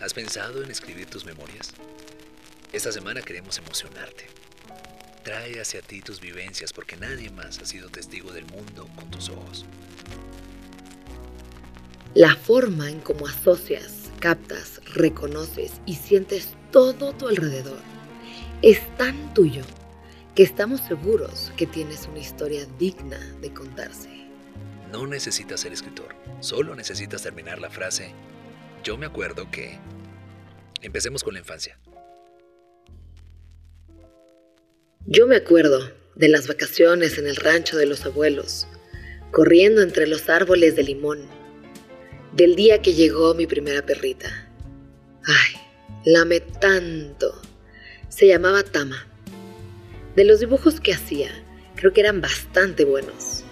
¿Has pensado en escribir tus memorias? Esta semana queremos emocionarte. Trae hacia ti tus vivencias porque nadie más ha sido testigo del mundo con tus ojos. La forma en cómo asocias, captas, reconoces y sientes todo tu alrededor es tan tuyo que estamos seguros que tienes una historia digna de contarse. No necesitas ser escritor, solo necesitas terminar la frase yo me acuerdo que... Empecemos con la infancia. Yo me acuerdo de las vacaciones en el rancho de los abuelos, corriendo entre los árboles de limón, del día que llegó mi primera perrita. Ay, la tanto. Se llamaba Tama. De los dibujos que hacía, creo que eran bastante buenos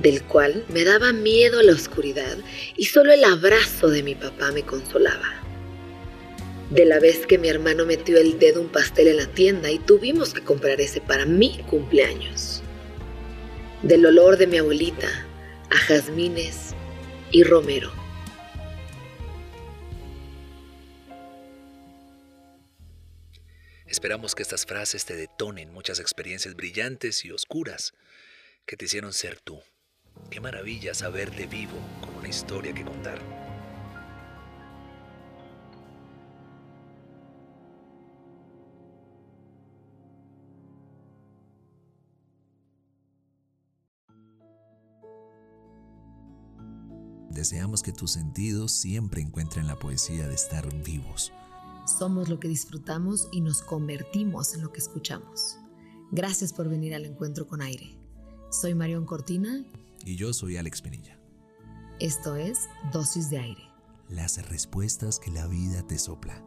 del cual me daba miedo la oscuridad y solo el abrazo de mi papá me consolaba. De la vez que mi hermano metió el dedo un pastel en la tienda y tuvimos que comprar ese para mi cumpleaños. Del olor de mi abuelita a jazmines y romero. Esperamos que estas frases te detonen muchas experiencias brillantes y oscuras que te hicieron ser tú. Qué maravilla saberte vivo con una historia que contar. Deseamos que tus sentidos siempre encuentren la poesía de estar vivos. Somos lo que disfrutamos y nos convertimos en lo que escuchamos. Gracias por venir al encuentro con aire. Soy Marión Cortina y yo soy Alex Pinilla. Esto es Dosis de Aire. Las respuestas que la vida te sopla.